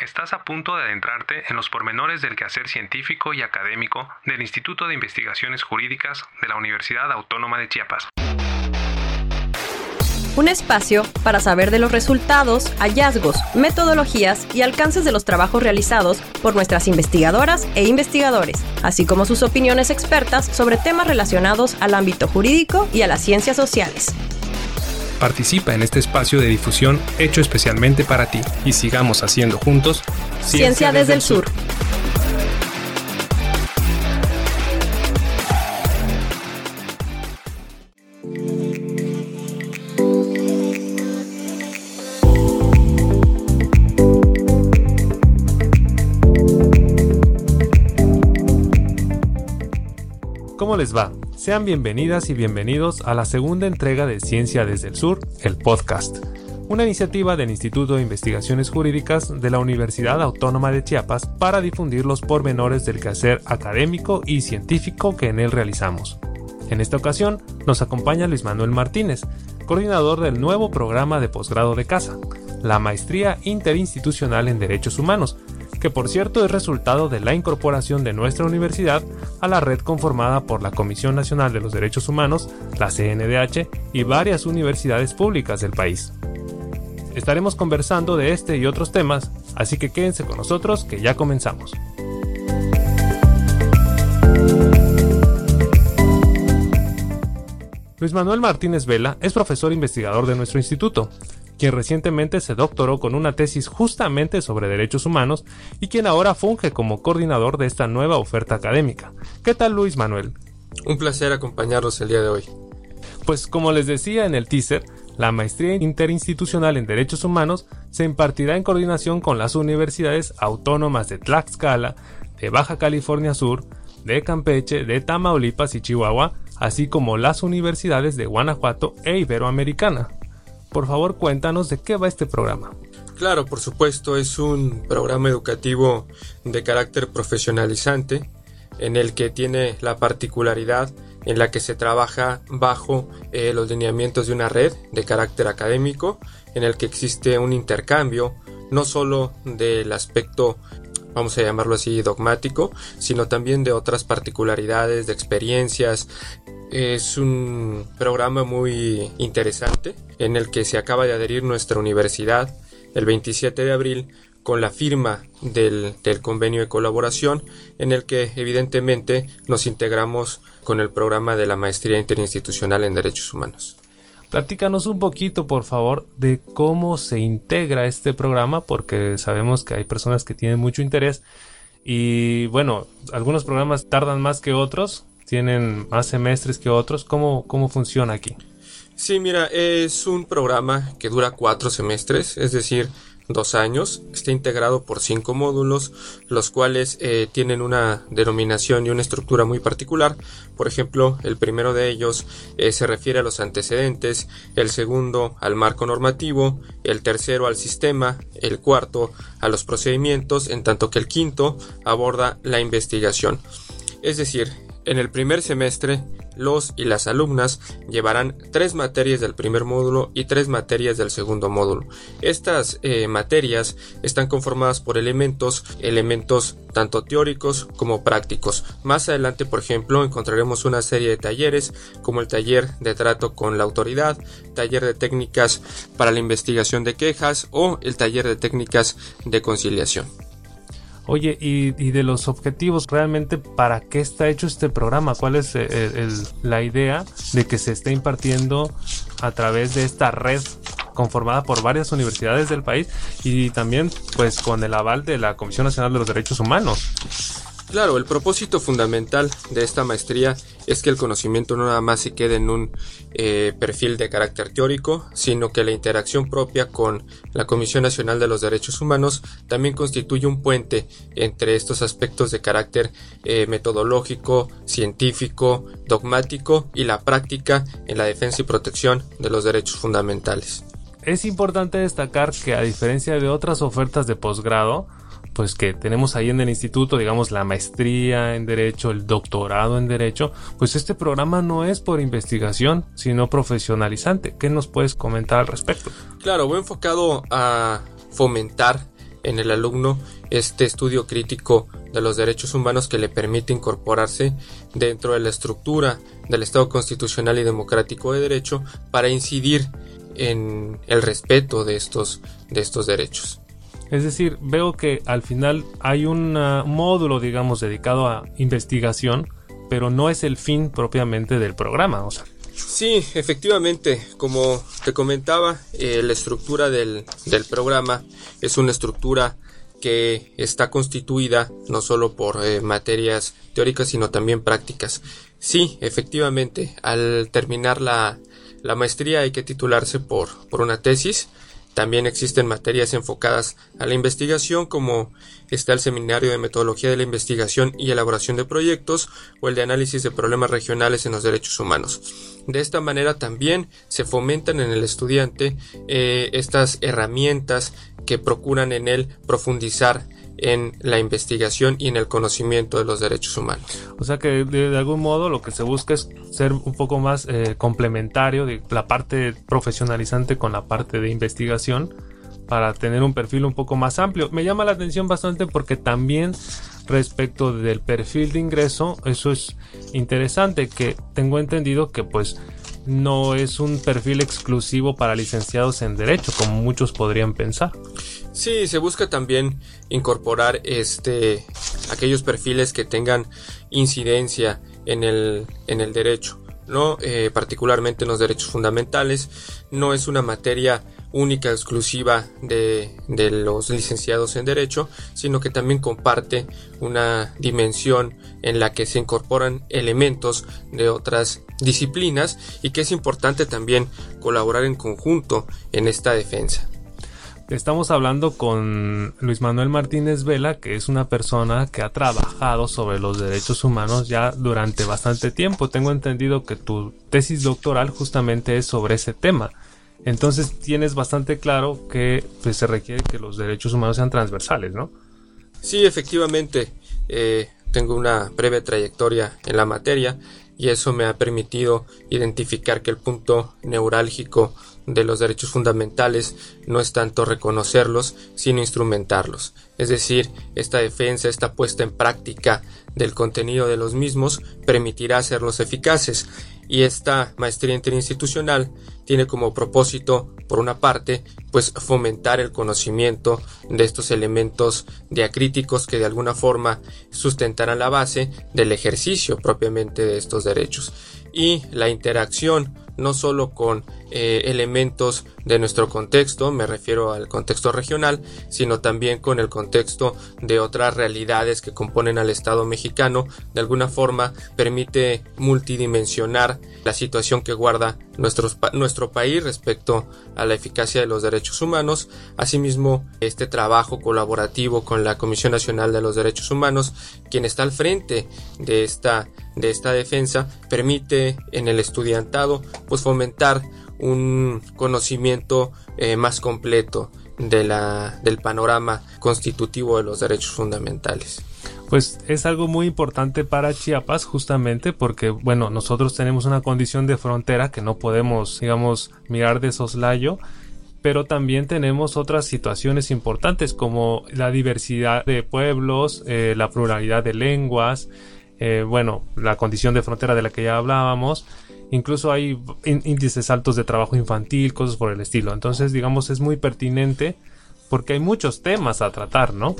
Estás a punto de adentrarte en los pormenores del quehacer científico y académico del Instituto de Investigaciones Jurídicas de la Universidad Autónoma de Chiapas. Un espacio para saber de los resultados, hallazgos, metodologías y alcances de los trabajos realizados por nuestras investigadoras e investigadores, así como sus opiniones expertas sobre temas relacionados al ámbito jurídico y a las ciencias sociales. Participa en este espacio de difusión hecho especialmente para ti y sigamos haciendo juntos Ciencia, desde, el sur. ¿Cómo les va? Sean bienvenidas y bienvenidos a la segunda entrega de Ciencia desde el Sur, el podcast, una iniciativa del Instituto de Investigaciones Jurídicas de la Universidad Autónoma de Chiapas para difundir los pormenores del quehacer académico y científico que en él realizamos. En esta ocasión nos acompaña Luis Manuel Martínez, coordinador del nuevo programa de posgrado de casa, la Maestría Interinstitucional en Derechos Humanos, que por cierto es resultado de la incorporación de nuestra universidad a la red conformada por la Comisión Nacional de los Derechos Humanos, la CNDH y varias universidades públicas del país. Estaremos conversando de este y otros temas, así que quédense con nosotros que ya comenzamos. Luis Manuel Martínez Vela es profesor investigador de nuestro instituto quien recientemente se doctoró con una tesis justamente sobre derechos humanos y quien ahora funge como coordinador de esta nueva oferta académica. ¿Qué tal Luis Manuel? Un placer acompañarlos el día de hoy. Pues como les decía en el teaser, la maestría interinstitucional en derechos humanos se impartirá en coordinación con las universidades autónomas de Tlaxcala, de Baja California Sur, de Campeche, de Tamaulipas y Chihuahua, así como las universidades de Guanajuato e Iberoamericana. Por favor, cuéntanos de qué va este programa. Claro, por supuesto, es un programa educativo de carácter profesionalizante en el que tiene la particularidad en la que se trabaja bajo eh, los lineamientos de una red de carácter académico, en el que existe un intercambio no solo del aspecto vamos a llamarlo así, dogmático, sino también de otras particularidades, de experiencias. Es un programa muy interesante en el que se acaba de adherir nuestra universidad el 27 de abril con la firma del, convenio de colaboración en el que evidentemente nos integramos con el programa de la Maestría Interinstitucional en Derechos Humanos. Platícanos un poquito, por favor, de cómo se integra este programa, porque sabemos que hay personas que tienen mucho interés y bueno, algunos programas tardan más que otros, tienen más semestres que otros. ¿Cómo, cómo funciona aquí? Sí, mira, es un programa que dura cuatro semestres, es decir, dos años. Está integrado por cinco módulos, los cuales eh, tienen una denominación y una estructura muy particular. Por ejemplo, el primero de ellos eh, se refiere a los antecedentes, el segundo al marco normativo, el tercero al sistema, el cuarto a los procedimientos, en tanto que el quinto aborda la investigación. Es decir, en el primer semestre los y las alumnas llevarán tres materias del primer módulo y tres materias del segundo módulo. Estas eh, materias están conformadas por elementos, elementos tanto teóricos como prácticos. Más adelante, por ejemplo, encontraremos una serie de talleres como el taller de trato con la autoridad, taller de técnicas para la investigación de quejas o el taller de técnicas de conciliación. Oye, y, de los objetivos, realmente, ¿para qué está hecho este programa? ¿Cuál es eh, la idea de que se esté impartiendo a través de esta red conformada por varias universidades del país y también pues con el aval de la Comisión Nacional de los Derechos Humanos? Claro, el propósito fundamental de esta maestría es que el conocimiento no nada más se quede en un eh, perfil de carácter teórico, sino que la interacción propia con la Comisión Nacional de los Derechos Humanos también constituye un puente entre estos aspectos de carácter eh, metodológico, científico, dogmático y la práctica en la defensa y protección de los derechos fundamentales. Es importante destacar que a diferencia de otras ofertas de posgrado, pues que tenemos ahí en el instituto, digamos la maestría en derecho, el doctorado en derecho, pues este programa no es por investigación, sino profesionalizante. ¿Qué nos puedes comentar al respecto? Claro, voy enfocado a fomentar en el alumno este estudio crítico de los derechos humanos que le permite incorporarse dentro de la estructura del Estado constitucional y democrático de derecho para incidir en el respeto de estos, de estos derechos. Es decir, veo que al final hay un módulo, digamos, dedicado a investigación, pero no es el fin propiamente del programa. O sea, Sí, efectivamente, como te comentaba, eh, la estructura del, del, programa es una estructura que está constituida no solo por eh, materias teóricas, sino también prácticas. Sí, efectivamente, al terminar la, la maestría hay que titularse por, por una tesis también existen materias enfocadas a la investigación como está el Seminario de Metodología de la Investigación y Elaboración de Proyectos o el de Análisis de Problemas Regionales en los Derechos Humanos. De esta manera también se fomentan en el estudiante eh, estas herramientas que procuran en él profundizar en la investigación y en el conocimiento de los derechos humanos. O sea que de, algún modo lo que se busca es ser un poco más eh, complementario de la parte profesionalizante con la parte de investigación para tener un perfil un poco más amplio. Me llama la atención bastante porque también respecto del perfil de ingreso, eso es interesante que tengo entendido que pues no es un perfil exclusivo para licenciados en derecho como muchos podrían pensar. Sí, se busca también incorporar este aquellos perfiles que tengan incidencia en el, en el derecho, ¿no? Eh, particularmente en los derechos fundamentales. No es una materia única, exclusiva de, los licenciados en Derecho, sino que también comparte una dimensión en la que se incorporan elementos de otras disciplinas y que es importante también colaborar en conjunto en esta defensa. Estamos hablando con Luis Manuel Martínez Vela, que es una persona que ha trabajado sobre los derechos humanos ya durante bastante tiempo. Tengo entendido que tu tesis doctoral justamente es sobre ese tema. Entonces tienes bastante claro que pues, se requiere que los derechos humanos sean transversales, ¿no? Sí, efectivamente. Eh, tengo una breve trayectoria en la materia y eso me ha permitido identificar que el punto neurálgico de los derechos fundamentales no es tanto reconocerlos, sino instrumentarlos. Es decir, esta defensa, esta puesta en práctica del contenido de los mismos permitirá hacerlos eficaces. Y esta maestría interinstitucional tiene como propósito, por una parte, pues fomentar el conocimiento de estos elementos diacríticos que de alguna forma sustentarán la base del ejercicio propiamente de estos derechos. Y la interacción no solo con eh, elementos de nuestro contexto, me refiero al contexto regional, sino también con el contexto de otras realidades que componen al Estado mexicano, de alguna forma permite multidimensionar la situación que guarda nuestro país respecto a la eficacia de los derechos humanos. Asimismo, este trabajo colaborativo con la Comisión Nacional de los Derechos Humanos, quien está al frente de esta, de esta defensa, permite en el estudiantado pues fomentar un conocimiento eh, más completo de la, del panorama constitutivo de los derechos fundamentales. Pues es algo muy importante para Chiapas justamente porque, bueno, nosotros tenemos una condición de frontera que no podemos, digamos, mirar de soslayo, pero también tenemos otras situaciones importantes como la diversidad de pueblos, eh, la pluralidad de lenguas, eh, bueno, la condición de frontera de la que ya hablábamos, Incluso hay índices altos de trabajo infantil, cosas por el estilo. Entonces, digamos, es muy pertinente porque hay muchos temas a tratar, ¿no?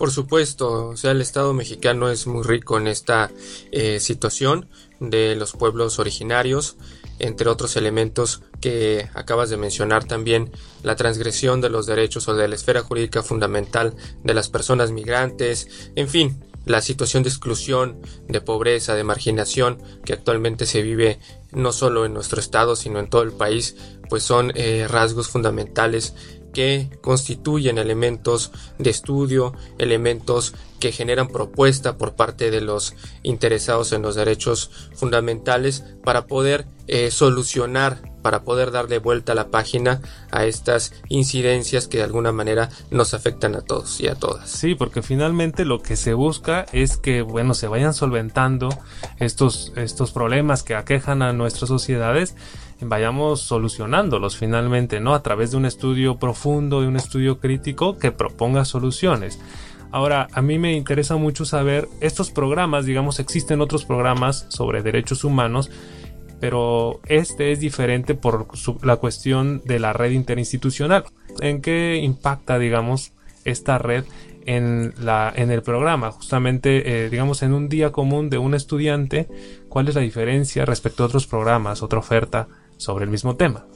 Por supuesto, o sea, el Estado mexicano es muy rico en esta eh, situación de los pueblos originarios, entre otros elementos que acabas de mencionar también, la transgresión de los derechos o de la esfera jurídica fundamental de las personas migrantes, en fin, la situación de exclusión, de pobreza, de marginación que actualmente se vive no solo en nuestro estado, sino en todo el país, pues son eh, rasgos fundamentales que constituyen elementos de estudio, elementos que generan propuesta por parte de los interesados en los derechos fundamentales para poder eh, solucionar para poder darle vuelta a la página a estas incidencias que de alguna manera nos afectan a todos y a todas. Sí, porque finalmente lo que se busca es que, bueno, se vayan solventando estos, estos problemas que aquejan a nuestras sociedades vayamos solucionándolos finalmente, ¿no? A través de un estudio profundo, de un estudio crítico que proponga soluciones. Ahora, a mí me interesa mucho saber, estos programas, digamos, existen otros programas sobre derechos humanos pero este es diferente por la cuestión de la red interinstitucional. ¿En qué impacta, digamos, esta red en, la, en el programa? Justamente, eh, digamos, en un día común de un estudiante, ¿cuál es la diferencia respecto a otros programas, otra oferta sobre el mismo tema?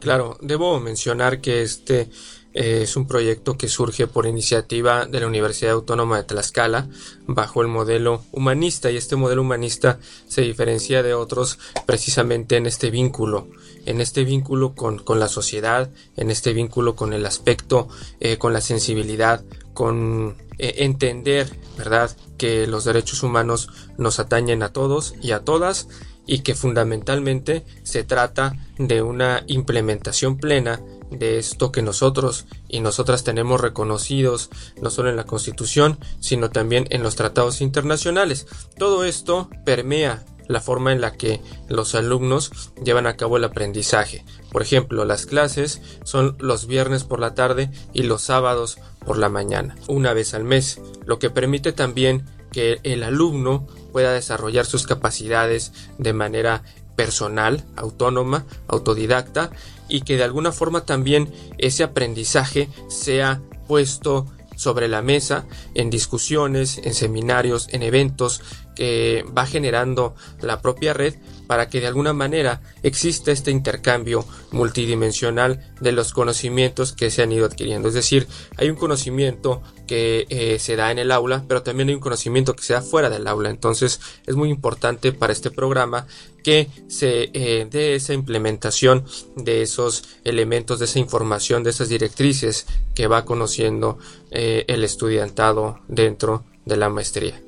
Claro, debo mencionar que este es un proyecto que surge por iniciativa de la Universidad Autónoma de Tlaxcala bajo el modelo humanista y este modelo humanista se diferencia de otros precisamente en este vínculo, en este vínculo con, la sociedad, en este vínculo con el aspecto, eh, con la sensibilidad, con eh, entender, ¿verdad?, que los derechos humanos nos atañen a todos y a todas y que fundamentalmente se trata de una implementación plena de esto que nosotros y nosotras tenemos reconocidos no solo en la Constitución, sino también en los tratados internacionales. Todo esto permea la forma en la que los alumnos llevan a cabo el aprendizaje. Por ejemplo, las clases son los viernes por la tarde y los sábados por la mañana, una vez al mes, lo que permite también que el alumno pueda desarrollar sus capacidades de manera personal, autónoma, autodidacta y que de alguna forma también ese aprendizaje sea puesto sobre la mesa en discusiones, en seminarios, en eventos va generando la propia red para que de alguna manera exista este intercambio multidimensional de los conocimientos que se han ido adquiriendo. Es decir, hay un conocimiento que eh, se da en el aula, pero también hay un conocimiento que se da fuera del aula. Entonces es muy importante para este programa que se eh, dé esa implementación de esos elementos, de esa información, de esas directrices que va conociendo eh, el estudiantado dentro de la maestría.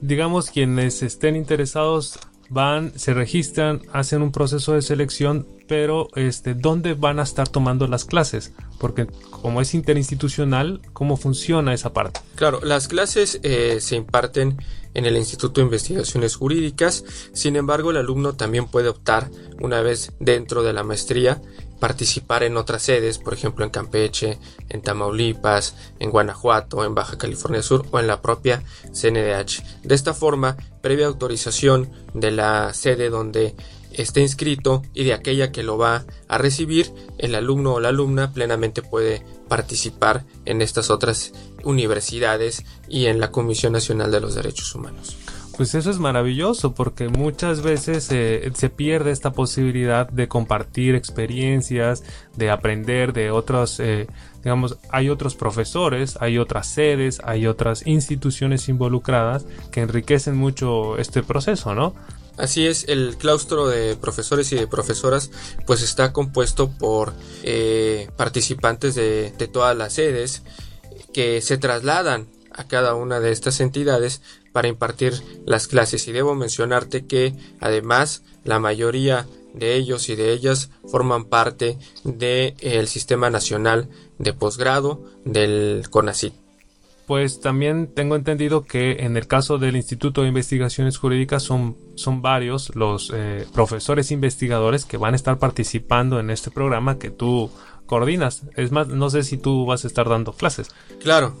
Digamos, quienes estén interesados van, se registran, hacen un proceso de selección, pero este, ¿dónde van a estar tomando las clases? Porque como es interinstitucional, ¿cómo funciona esa parte? Claro, las clases eh, se imparten en el Instituto de Investigaciones Jurídicas, sin embargo el alumno también puede optar, una vez dentro de la maestría, participar en otras sedes, por ejemplo en Campeche, en Tamaulipas, en Guanajuato, en Baja California Sur o en la propia CNDH. De esta forma, previa autorización de la sede donde esté inscrito y de aquella que lo va a recibir, el alumno o la alumna plenamente puede participar en estas otras universidades y en la Comisión Nacional de los Derechos Humanos. Pues eso es maravilloso porque muchas veces se pierde esta posibilidad de compartir experiencias, de aprender de otros, eh, digamos, hay otros profesores, hay otras sedes, hay otras instituciones involucradas que enriquecen mucho este proceso, ¿no? Así es, el claustro de profesores y de profesoras pues está compuesto por eh, participantes de, de todas las sedes que se trasladan a cada una de estas entidades para impartir las clases y debo mencionarte que además la mayoría de ellos y de ellas forman parte del sistema nacional de posgrado del CONACYT. Pues también tengo entendido que en el caso del Instituto de Investigaciones Jurídicas son, son varios los eh, profesores investigadores que van a estar participando en este programa que tú coordinas. Es más, no sé si tú vas a estar dando clases. Claro,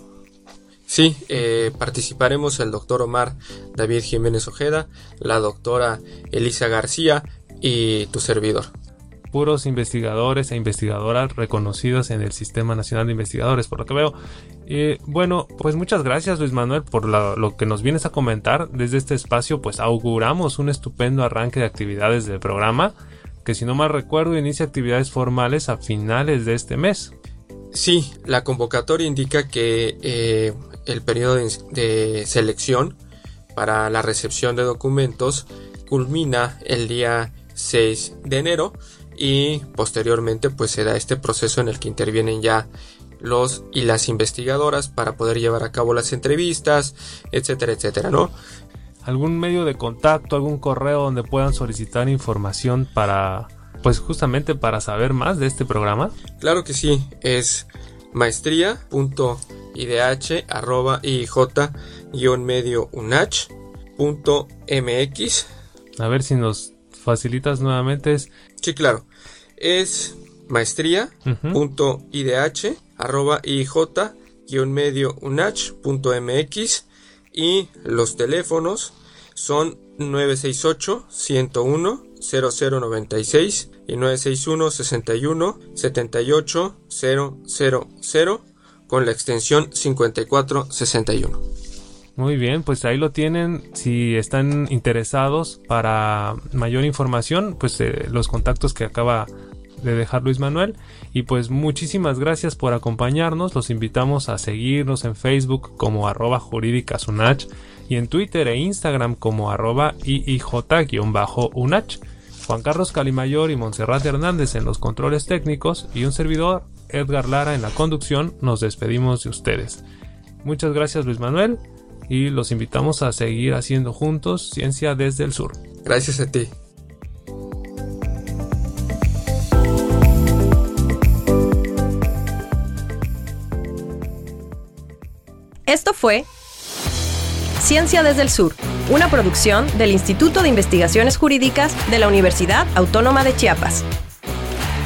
Sí, eh, participaremos el doctor Omar David Jiménez Ojeda, la doctora Elisa García y tu servidor. Puros investigadores e investigadoras reconocidos en el Sistema Nacional de Investigadores, por lo que veo. Y bueno, pues muchas gracias Luis Manuel por lo que nos vienes a comentar. Desde este espacio pues auguramos un estupendo arranque de actividades del programa, que si no mal recuerdo inicia actividades formales a finales de este mes. Sí, la convocatoria indica que eh, el periodo de, selección para la recepción de documentos culmina el día 6 de enero y posteriormente pues se da este proceso en el que intervienen ya los y las investigadoras para poder llevar a cabo las entrevistas, etcétera, etcétera, ¿no? algún medio de contacto, algún correo donde puedan solicitar información para, pues justamente para saber más de este programa? Claro que sí, es maestría.idh-medio-unach.mx. A ver si nos facilitas nuevamente. Sí, claro. Es maestría.idh-medio-unach.mx y los teléfonos son 968 101 0096 y 961 61 78 000 con la extensión 5461. Muy bien, pues ahí lo tienen. Si están interesados para mayor información, pues eh, los contactos que acaba de dejar Luis Manuel. Y pues muchísimas gracias por acompañarnos. Los invitamos a seguirnos en Facebook como arroba jurídicasunach y en Twitter e Instagram como arroba iij-unach. Juan Carlos Calimayor y Montserrat Hernández en los controles técnicos y un servidor, Edgar Lara en la conducción, nos despedimos de ustedes. Muchas gracias Luis Manuel y los invitamos a seguir haciendo juntos Ciencia desde el Sur. Gracias a ti. Esto fue Ciencia desde el Sur, una producción del Instituto de Investigaciones Jurídicas de la Universidad Autónoma de Chiapas.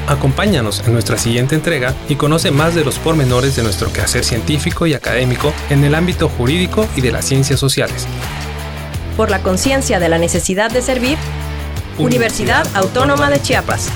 Acompáñanos en nuestra siguiente entrega y conoce más de los pormenores de nuestro quehacer científico y académico en el ámbito jurídico y de las ciencias sociales. Por la conciencia de la necesidad de servir, Universidad Autónoma de Chiapas.